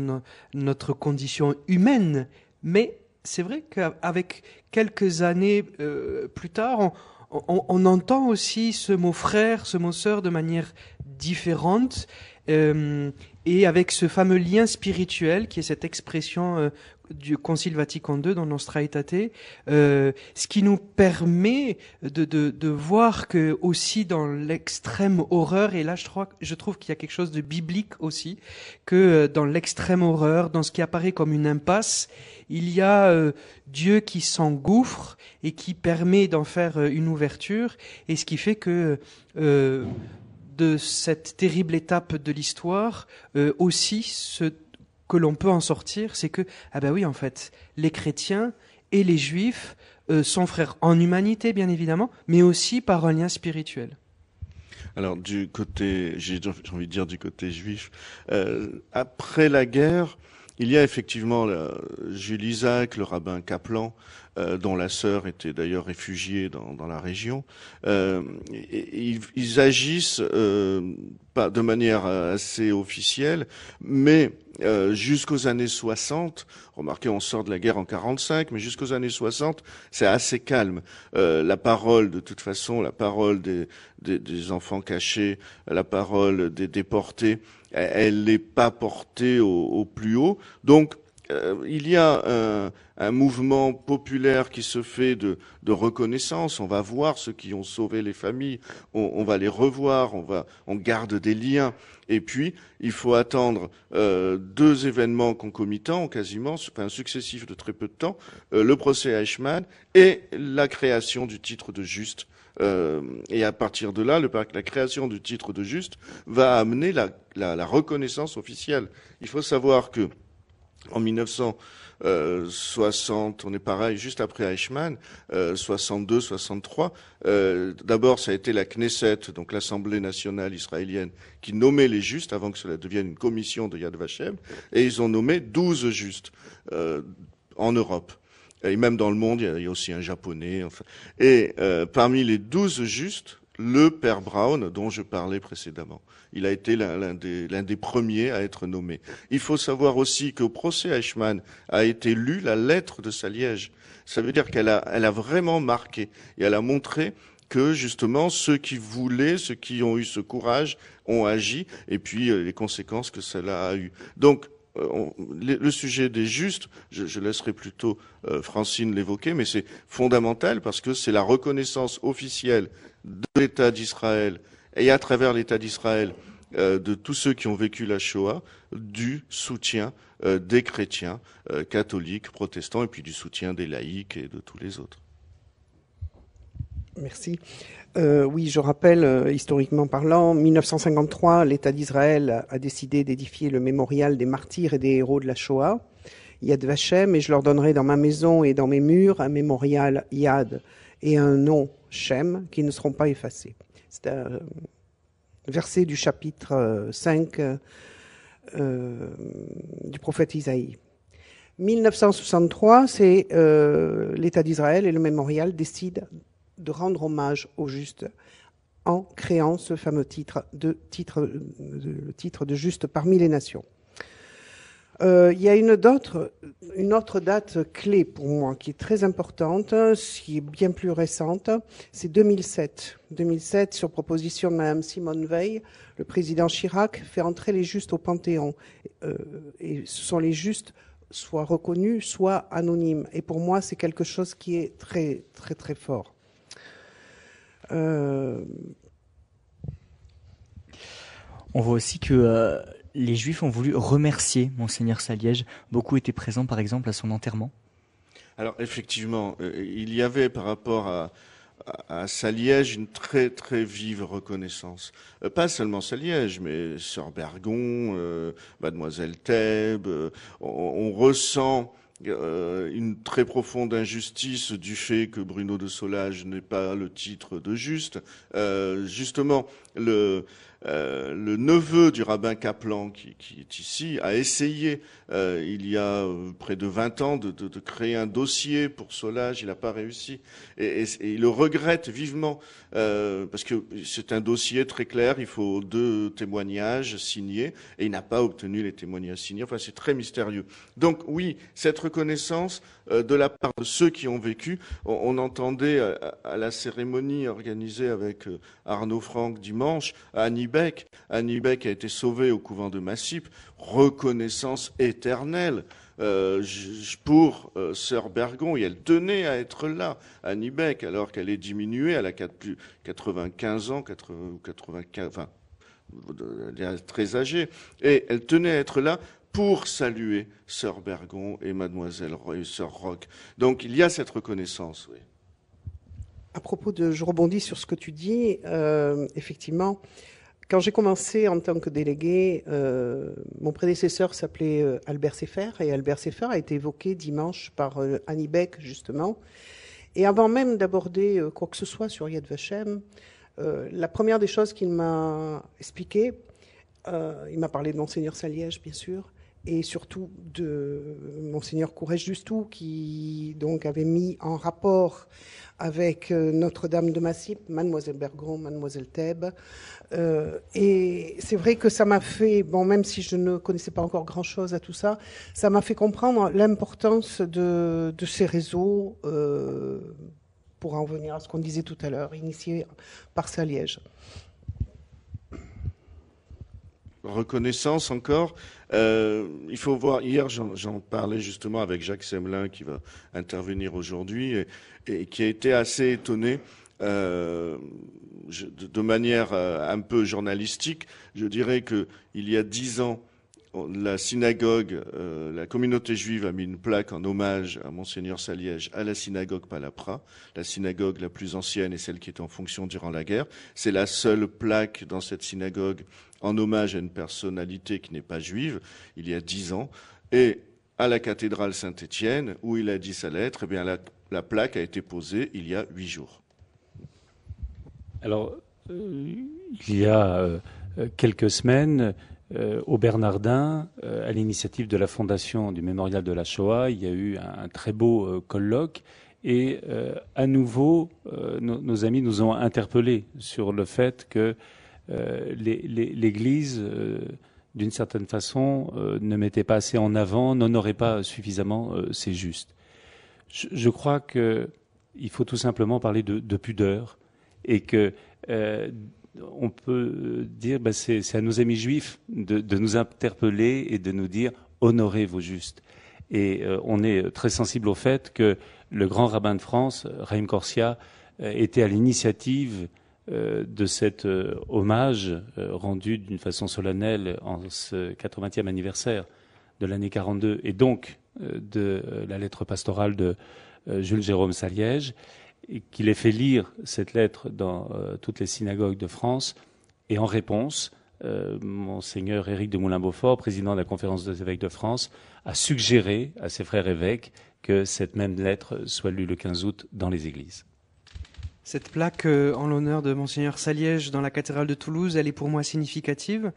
notre condition humaine. Mais c'est vrai qu'avec quelques années plus tard, on, on, entend aussi ce mot frère, ce mot sœur de manière différente. Et avec ce fameux lien spirituel qui est cette expression euh, du Concile Vatican II dans Nostra Aetate, euh, ce qui nous permet de, voir que aussi dans l'extrême horreur, et là je, crois, je trouve qu'il y a quelque chose de biblique aussi, que euh, dans l'extrême horreur, dans ce qui apparaît comme une impasse, il y a euh, Dieu qui s'engouffre et qui permet d'en faire une ouverture, et ce qui fait que de cette terrible étape de l'histoire, euh, aussi ce que l'on peut en sortir, c'est que, ah ben oui, en fait, les chrétiens et les juifs euh, sont frères en humanité, bien évidemment, mais aussi par un lien spirituel. Alors du côté, j'ai envie de dire du côté juif, euh, après la guerre, il y a effectivement Jules Isaac, le rabbin Kaplan, euh, dont la sœur était d'ailleurs réfugiée dans, la région. Euh, ils, agissent euh, pas de manière assez officielle, mais jusqu'aux années 60, remarquez, on sort de la guerre en 45, mais jusqu'aux années 60, c'est assez calme. La parole, de toute façon, la parole des enfants cachés, la parole des déportés, elle n'est pas portée au, au plus haut. Donc, euh, il y a un, un mouvement populaire qui se fait de, de reconnaissance. On va voir ceux qui ont sauvé les familles, on, on va les revoir, on va, on garde des liens. Et puis, il faut attendre euh, deux événements concomitants, quasiment, enfin successifs de très peu de temps, euh, le procès Eichmann et la création du titre de juste. Euh, et à partir de là, la création du titre de juste va amener la, reconnaissance officielle. Il faut savoir que en 1960, on est pareil, juste après Eichmann, euh, 62, 63. Euh, D'abord, ça a été la Knesset, donc l'Assemblée nationale israélienne, qui nommait les justes avant que cela devienne une commission de Yad Vashem, et ils ont nommé 12 justes euh, en Europe. Et même dans le monde, il y a, aussi un japonais. Enfin. Et euh, parmi les 12 justes, le père Brown, dont je parlais précédemment. Il a été l'un des, premiers à être nommé. Il faut savoir aussi qu'au procès Eichmann a été lue la lettre de Saliège. Ça veut dire qu'elle a, elle a vraiment marqué et elle a montré que justement ceux qui voulaient, ceux qui ont eu ce courage, ont agi et puis euh, les conséquences que cela a eu. Donc on- le, le sujet des justes, je, laisserai plutôt euh, Francine l'évoquer, mais c'est fondamental parce que c'est la reconnaissance officielle de l'État d'Israël et à travers l'État d'Israël euh, de tous ceux qui ont vécu la Shoah, du soutien euh, des chrétiens, euh, catholiques, protestants, et puis du soutien des laïcs et de tous les autres. Merci. Euh, oui, je rappelle, euh, historiquement parlant, 1953, l'État d'Israël a décidé d'édifier le mémorial des martyrs et des héros de la Shoah, Yad Vashem, et je leur donnerai dans ma maison et dans mes murs un mémorial Yad et un nom Shem qui ne seront pas effacés. C'est un verset du chapitre euh, 5 euh, du prophète Isaïe. 1963, c'est l'État d'Israël et le mémorial décident de rendre hommage au juste en créant ce fameux titre de titre de, le titre de juste parmi les nations. Euh, il y a une autre, une autre date clé pour moi qui est très importante, qui est bien plus récente, c'est 2007. 2007, sur proposition de Mme Simone Veil, le président Chirac fait entrer les justes au Panthéon. Euh, et ce sont les justes soit reconnus, soit anonymes. Et pour moi, c'est quelque chose qui est très, très, très fort. Euh, On voit aussi que euh, les Juifs ont voulu remercier Monseigneur Saliège. Beaucoup étaient présents, par exemple, à son enterrement. Alors effectivement, euh, il y avait par rapport à, Saliège une très très vive reconnaissance. Pas seulement Saliège, mais Sœur Bergon, Mademoiselle Thèbes. on ressent euh, une très profonde injustice du fait que Bruno de Solage n'ait pas le titre de juste. Euh, justement, le, euh, le neveu du rabbin Kaplan, qui, est ici, a essayé, euh, il y a euh, près de 20 ans, de, créer un dossier pour Solage. Il n'a pas réussi. Et, il le regrette vivement, parce que c'est un dossier très clair, il faut deux témoignages signés, et il n'a pas obtenu les témoignages signés. Enfin, c'est très mystérieux. Donc oui, cette reconnaissance de la part de ceux qui ont vécu, on, entendait à, la cérémonie organisée avec Arnaud Franck dimanche à Annie Beck a été sauvée au couvent de Massip. Reconnaissance éternelle. Euh, pour euh, Sœur Bergon, et elle tenait à être là, Annie Beck, alors qu'elle est diminuée, elle a 95 ans, 95, enfin, elle est très âgée, et elle tenait à être là pour saluer Sœur Bergon et Mademoiselle Roy, Sœur Rock. Donc il y a cette reconnaissance. Oui. À propos de, je rebondis sur ce que tu dis, euh, effectivement, quand j'ai commencé en tant que délégué, euh, mon prédécesseur s'appelait euh, Albert Sefer et Albert Sefer a été évoqué dimanche par euh, Annie Beck justement. Et avant même d'aborder quoi que ce soit sur Yad Vashem, la première des choses qu'il m'a expliqué, il m'a parlé de Monseigneur Saliège bien sûr, et surtout de Monseigneur Courage Justou qui donc avait mis en rapport avec Notre-Dame de Massip, Mademoiselle Bergon, Mademoiselle Thèbes, euh, et c'est vrai que ça m'a fait, bon, même si je ne connaissais pas encore grand-chose à tout ça, ça m'a fait comprendre l'importance de, ces réseaux, euh, pour en venir à ce qu'on disait tout à l'heure, initiés par Saliège. Reconnaissance encore. Euh, il faut voir, hier j'en parlais justement avec Jacques Semelin qui va intervenir aujourd'hui et, qui a été assez étonné euh, de manière euh, un peu journalistique, je dirais qu'il y a dix ans, la synagogue, euh, la communauté juive a mis une plaque en hommage à Monseigneur Saliège à la synagogue Palapra, la synagogue la plus ancienne et celle qui est en fonction durant la guerre. C'est la seule plaque dans cette synagogue en hommage à une personnalité qui n'est pas juive, il y a dix ans. Et à la cathédrale Saint-Étienne, où il a dit sa lettre, eh bien la plaque a été posée il y a huit jours. Alors, euh, il y a euh, quelques semaines, euh, au Bernardin, à l'initiative de la Fondation du Mémorial de la Shoah, il y a eu un, très beau colloque. Et à nouveau, nos amis nous ont interpellés sur le fait que l'Église, d'une certaine façon, ne mettait pas assez en avant, n'honorait pas suffisamment ses justes. Je, crois qu'il faut tout simplement parler de pudeur et que euh, on peut dire, ben c'est à nos amis juifs de, nous interpeller et de nous dire honorez vos justes. Et euh, on est très sensible au fait que le grand rabbin de France, Raïm Corsia, euh, était à l'initiative de cet hommage rendu d'une façon solennelle en ce 80e anniversaire de l'année 42 et donc de la lettre pastorale de Jules Jérôme Saliège qu'il ait fait lire cette lettre dans euh, toutes les synagogues de France. Et en réponse, euh, Monseigneur Éric de Moulin-Beaufort, président de la Conférence des évêques de France, a suggéré à ses frères évêques que cette même lettre soit lue le 15 août dans les églises. Cette plaque euh, en l'honneur de Monseigneur Saliège dans la cathédrale de Toulouse, elle est pour moi significative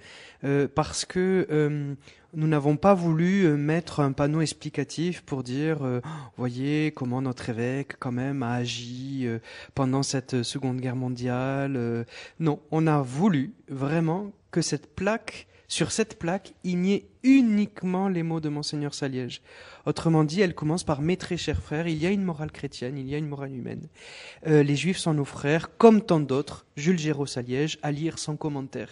parce que nous n'avons pas voulu euh, mettre un panneau explicatif pour dire, euh, voyez comment notre évêque quand même a agi euh, pendant cette Seconde Guerre mondiale. non, on a voulu vraiment que cette plaque, sur cette plaque, il n'y ait uniquement les mots de Monseigneur Saliège. Autrement dit, elle commence par Mes très chers frères, il y a une morale chrétienne, il y a une morale humaine. Euh, les Juifs sont nos frères, comme tant d'autres. Jules Géraud Saliège, à lire sans commentaire.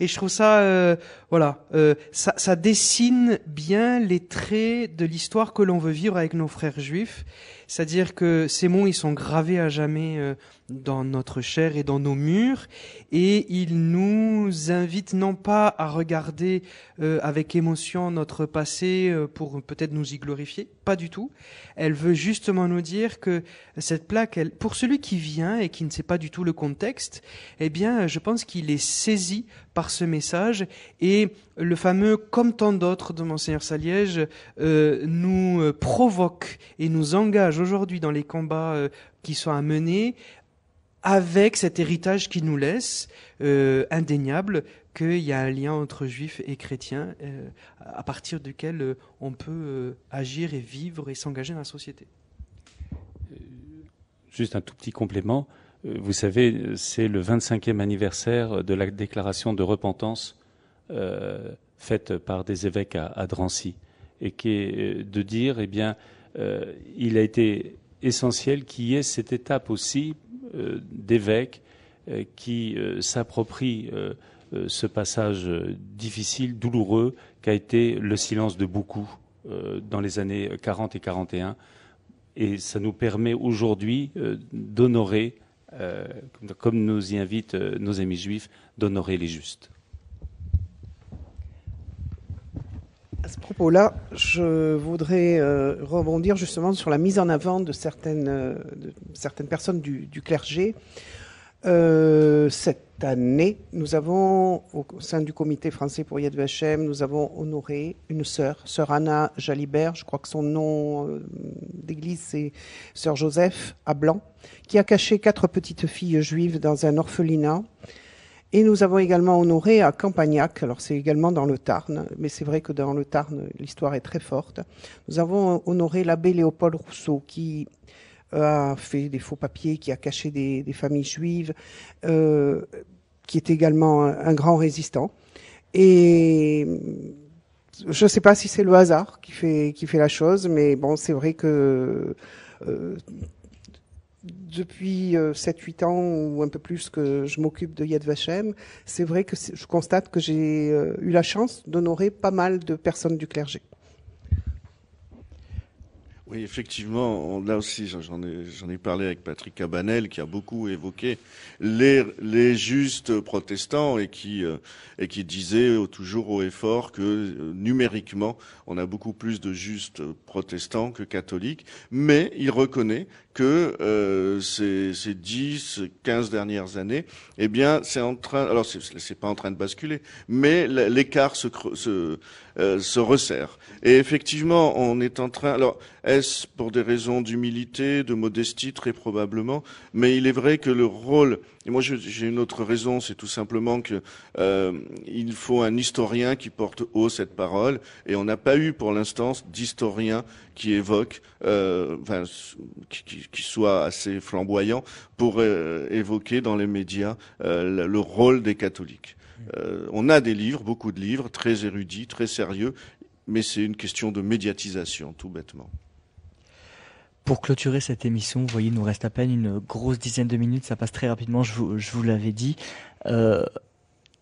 Et je trouve ça, euh, voilà, euh, ça, ça dessine bien les traits de l'histoire que l'on veut vivre avec nos frères juifs. C'est-à-dire que ces mots, ils sont gravés à jamais dans notre chair et dans nos murs, et ils nous invitent non pas à regarder avec émotion notre passé euh, pour peut-être nous y glorifier, pas du tout. Elle veut justement nous dire que cette plaque, pour celui qui vient et qui ne sait pas du tout le contexte, eh bien, je pense qu'il est saisi par ce message et le fameux comme tant d'autres de Monseigneur Saliège euh, nous provoque et nous engage aujourd'hui dans les combats qui sont à mener avec cet héritage qu'il nous laisse, euh, indéniable, qu'il y a un lien entre juifs et chrétiens euh, à partir duquel euh, on peut euh, agir et vivre et s'engager dans la société. Juste un tout petit complément. Vous savez, c'est le 25e anniversaire de la déclaration de repentance faite par des évêques à, à, Drancy, et qui est de dire, eh bien, il a été essentiel qu'il y ait cette étape aussi d'évêques qui s'approprient ce passage difficile, douloureux, qu'a été le silence de beaucoup dans les années 40 et 41. Et ça nous permet aujourd'hui d'honorer, comme nous y invitent nos amis juifs, d'honorer les justes. À ce propos-là, je voudrais euh, rebondir justement sur la mise en avant euh, de certaines personnes du, clergé. Euh, cette année, nous avons, au sein du comité français pour Yad Vashem, nous avons honoré une sœur, sœur Anna Jalibert, je crois que son nom d'église c'est sœur Joseph à Blanc, qui a caché quatre petites filles juives dans un orphelinat et nous avons également honoré à Campagnac, alors c'est également dans le Tarn, mais c'est vrai que dans le Tarn, l'histoire est très forte. Nous avons honoré l'abbé Léopold Rousseau, qui euh, a fait des faux papiers, qui a caché des, familles juives, euh, qui est également un, grand résistant. Et je ne sais pas si c'est le hasard qui fait, qui fait la chose, mais bon, c'est vrai que euh, depuis 7-8 euh, ans ou un peu plus que je m'occupe de Yad Vashem, c'est vrai que je constate que j'ai euh, eu la chance d'honorer pas mal de personnes du clergé. Oui, effectivement, là aussi, j'en ai, j'en ai parlé avec Patrick Cabanel, qui a beaucoup évoqué les, justes protestants et qui, euh, disait toujours haut et fort que euh, numériquement, on a beaucoup plus de justes protestants que catholiques, mais il reconnaît que euh, ces, ces 10, 15 dernières années, eh bien, c'est en train, alors c'est pas en train de basculer, mais l'écart se, se, euh, se resserre. Et effectivement, on est en train, alors est-ce pour des raisons d'humilité, de modestie, très probablement, mais il est vrai que le rôle et moi, j'ai une autre raison, c'est tout simplement que euh, faut un historien qui porte haut cette parole, et on n'a pas eu pour l'instant d'historien qui évoque, euh, qui, soit assez flamboyant pour euh, évoquer dans les médias le rôle des catholiques. On a des livres, beaucoup de livres, très érudits, très sérieux, mais c'est une question de médiatisation, tout bêtement. Pour clôturer cette émission, vous voyez, il nous reste à peine une grosse dizaine de minutes, ça passe très rapidement, je vous, je vous l'avais dit. Euh,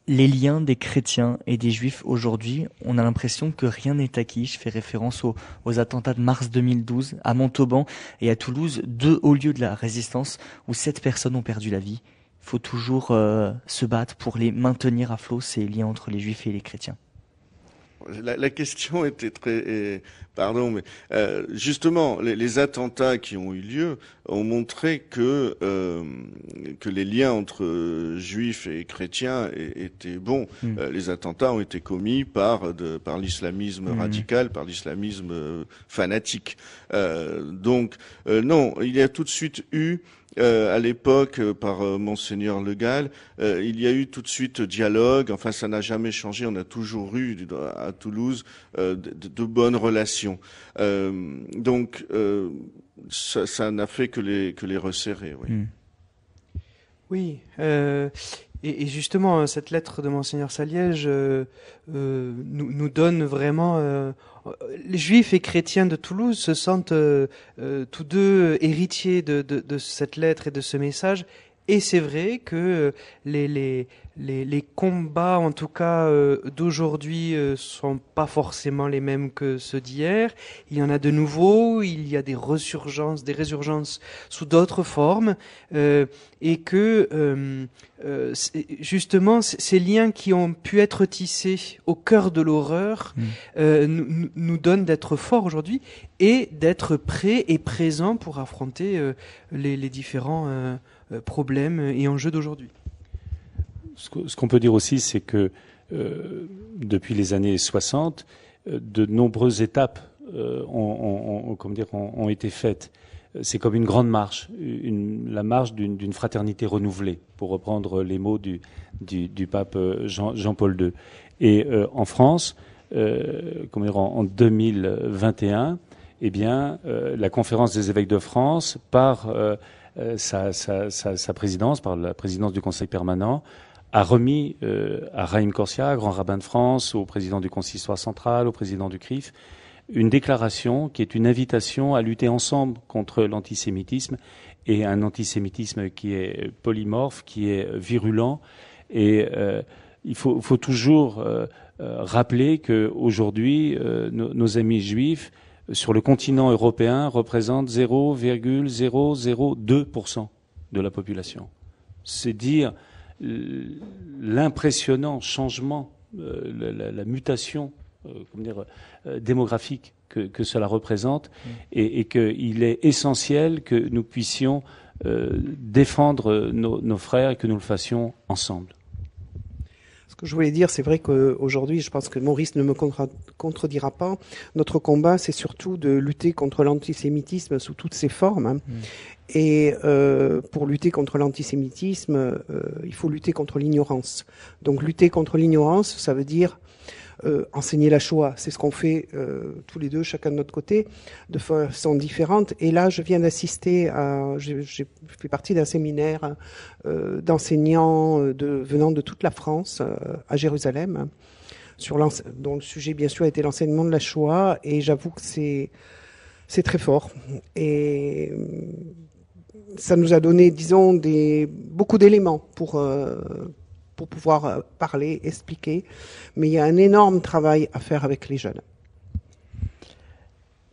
les liens des chrétiens et des juifs aujourd'hui, on a l'impression que rien n'est acquis. Je fais référence aux, aux, attentats de mars 2012 à Montauban et à Toulouse, deux hauts lieux de la résistance où sept personnes ont perdu la vie. Il faut toujours euh, se battre pour les maintenir à flot, ces liens entre les juifs et les chrétiens. La, la, question était très, pardon, mais euh, justement, les, les, attentats qui ont eu lieu ont montré que euh, que les liens entre juifs et chrétiens étaient bons. Hmm. Euh, les attentats ont été commis par de, par l'islamisme hmm. radical, par l'islamisme euh, fanatique. donc non, il y a tout de suite eu euh, à l'époque euh, par euh, monseigneur Le Gall, il y a eu tout de suite dialogue. Enfin, ça n'a jamais changé. On a toujours eu à Toulouse de, bonnes relations. donc, ça n'a fait que les que les resserrer. Oui. Hmm. Oui. Et, justement, cette lettre de monseigneur Saliège nous, nous, donne vraiment les juifs et chrétiens de Toulouse se sentent euh, euh, tous deux héritiers de, cette lettre et de ce message. Et c'est vrai que les, les, les, les, combats, en tout cas euh, d'aujourd'hui, euh, sont pas forcément les mêmes que ceux d'hier. Il y en a de nouveaux, il y a des resurgences, des résurgences sous d'autres formes, euh, et que euh, justement ces liens qui ont pu être tissés au cœur de l'horreur mmh. nous, nous, donnent d'être forts aujourd'hui et d'être prêts et présents pour affronter les, les, différents problèmes et enjeux d'aujourd'hui ce qu'on peut dire aussi, c'est que euh, depuis les années 60, euh, de nombreuses étapes euh, ont, dire, ont, été faites. C'est comme une grande marche, la marche d'une fraternité renouvelée, pour reprendre les mots du, pape Jean, Jean, paul II. Et en France, comment dire, en, 2021, eh bien, la conférence des évêques de France, par sa, sa, présidence, par la présidence du Conseil permanent, a remis euh, à Raïm Corsia, grand rabbin de France, au président du consistoire central, au président du CRIF, une déclaration qui est une invitation à lutter ensemble contre l'antisémitisme et un antisémitisme qui est polymorphe, qui est virulent. Et euh, il faut, toujours euh, rappeler qu'aujourd'hui, nos, nos amis juifs sur le continent européen représentent 0,002% de la population. C'est dire l'impressionnant changement, la, la, mutation comment dire, démographique que, cela représente mm. et, et qu'il est essentiel que nous puissions euh, défendre nos, frères et que nous le fassions ensemble. Que je voulais dire, c'est vrai qu'aujourd'hui, je pense que Maurice ne me contredira pas. Notre combat, c'est surtout de lutter contre l'antisémitisme sous toutes ses formes. Hein. Mm. Et euh, pour lutter contre l'antisémitisme, euh, il faut lutter contre l'ignorance. Donc lutter contre l'ignorance, ça veut dire euh, enseigner la Shoah. C'est ce qu'on fait euh, tous les deux, chacun de notre côté, de façon différente. Et là, je viens d'assister à, j'ai fait partie d'un séminaire euh, d'enseignants de, venant de toute la France à Jérusalem, sur dont le sujet bien sûr était l'enseignement de la Shoah. Et j'avoue que c'est c'est très fort. Et ça nous a donné, disons, des, beaucoup d'éléments pour, pour pouvoir euh, parler, expliquer. Mais il y a un énorme travail à faire avec les jeunes.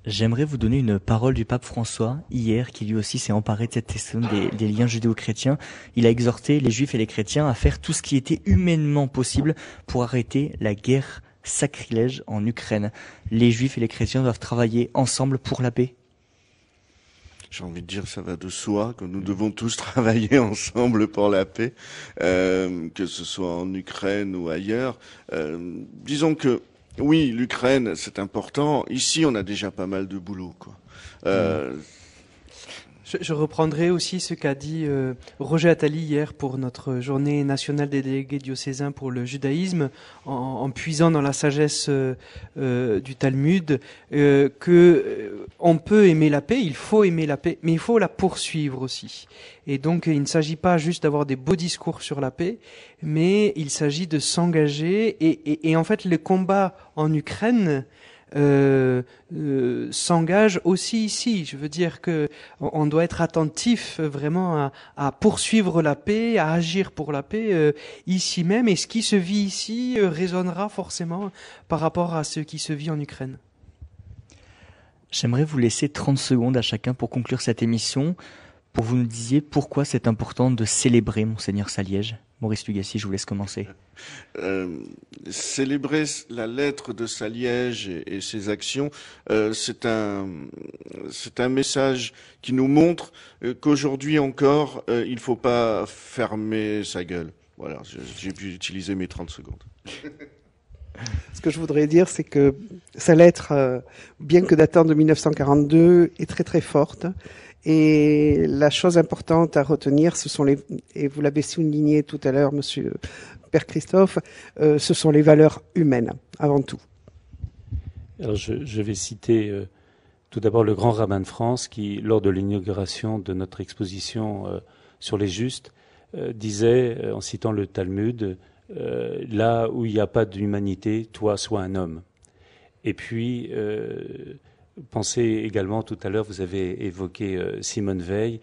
J'aimerais vous donner une parole du pape François hier, qui lui aussi s'est emparé de cette question des, liens judéo-chrétiens. Il a exhorté les juifs et les chrétiens à faire tout ce qui était humainement possible pour arrêter la guerre sacrilège en Ukraine. Les juifs et les chrétiens doivent travailler ensemble pour la paix j'ai envie de dire, ça va de soi que nous devons tous travailler ensemble pour la paix, euh, que ce soit en Ukraine ou ailleurs. Euh, disons que oui, l'Ukraine, c'est important. Ici, on a déjà pas mal de boulot. Quoi. Euh, mmh. Je, reprendrai aussi ce qu'a dit euh, Roger Attali hier pour notre journée nationale des délégués diocésains pour le judaïsme, en, puisant dans la sagesse euh, euh, du Talmud, que on peut aimer la paix, il faut aimer la paix, mais il faut la poursuivre aussi. Et donc, il ne s'agit pas juste d'avoir des beaux discours sur la paix, mais il s'agit de s'engager. Et, et, et, en fait, le combat en Ukraine, euh, euh, s'engage aussi ici. Je veux dire que on doit être attentif vraiment à, poursuivre la paix, à agir pour la paix euh, ici même. Et ce qui se vit ici résonnera forcément par rapport à ce qui se vit en Ukraine. J'aimerais vous laisser 30 secondes à chacun pour conclure cette émission, pour vous nous disiez pourquoi c'est important de célébrer Monseigneur Saliège. Maurice Lugassi, je vous laisse commencer. Euh, célébrer la lettre de Saliège et, et ses actions, euh, c'est un c'est un message qui nous montre euh, qu'aujourd'hui encore, euh, il ne faut pas fermer sa gueule. Voilà, j'ai pu utiliser mes 30 secondes. Ce que je voudrais dire, c'est que sa lettre, bien que datant de 1942, est très très forte. Et la chose importante à retenir, et vous l'avez souligné tout à l'heure, Monsieur Père Christophe, euh, ce sont les valeurs humaines avant tout. Alors je, je vais citer euh, tout d'abord le grand rabbin de France qui, lors de l'inauguration de notre exposition euh, sur les justes, disait, en citant le Talmud, là où il n'y a pas d'humanité, toi sois un homme. Et puis Pensez également, tout à l'heure, vous avez évoqué euh, Simone Veil.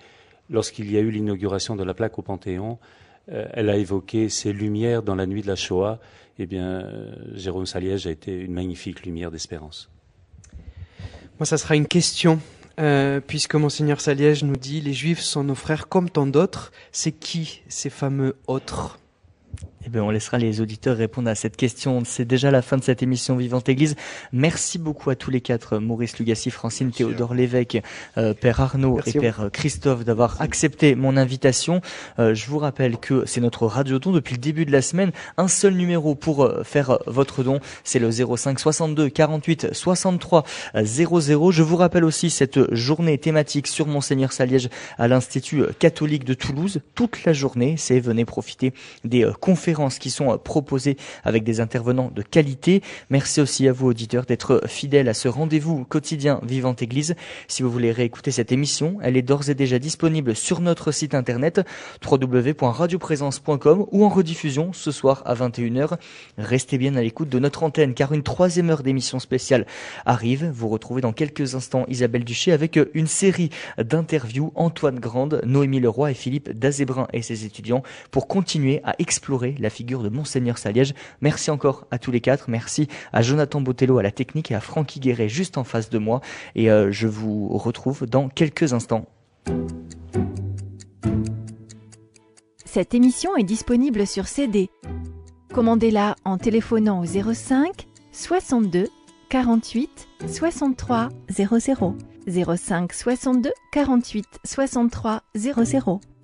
Lorsqu'il y a eu l'inauguration de la plaque au Panthéon, euh, elle a évoqué ces lumières dans la nuit de la Shoah. Eh bien, euh, Jérôme Saliège a été une magnifique lumière d'espérance. Moi, ça sera une question, puisque Monseigneur Saliège nous dit Les Juifs sont nos frères comme tant d'autres. C'est qui ces fameux autres? Eh bien, on laissera les auditeurs répondre à cette question. C'est déjà la fin de cette émission Vivante Église. Merci beaucoup à tous les quatre, Maurice Lugassi, Francine, Théodore Lévesque, euh, Père Arnaud et Père Christophe, d'avoir accepté mon invitation. Euh, je vous rappelle que c'est notre radio-don depuis le début de la semaine. Un seul numéro pour euh, faire votre don, c'est le 05 62 48 63 00. Je vous rappelle aussi cette journée thématique sur Monseigneur Saliège à l'Institut catholique de Toulouse. Toute la journée, c'est venez profiter des conférences qui sont euh, proposées avec des intervenants de qualité. Merci aussi à vous auditeurs d'être fidèles à ce rendez-vous quotidien Vivante Église. Si vous voulez réécouter cette émission, elle est d'ores et déjà disponible sur notre site internet www.radioprésence.com ou en rediffusion ce soir à 21h. Restez bien à l'écoute de notre antenne car une troisième heure d'émission spéciale arrive. Vous retrouvez dans quelques instants Isabelle Duché avec une série d'interviews Antoine Grande, Noémie Leroy et Philippe Dazébrin et ses étudiants pour continuer à explorer la la figure de Monseigneur Saliège. Merci encore à tous les quatre. Merci à Jonathan Botello à la technique et à Francky Guéret juste en face de moi. Et euh, je vous retrouve dans quelques instants. Cette émission est disponible sur CD. Commandez-la en téléphonant au 05 62 48 63 00. 05 62 48 63 00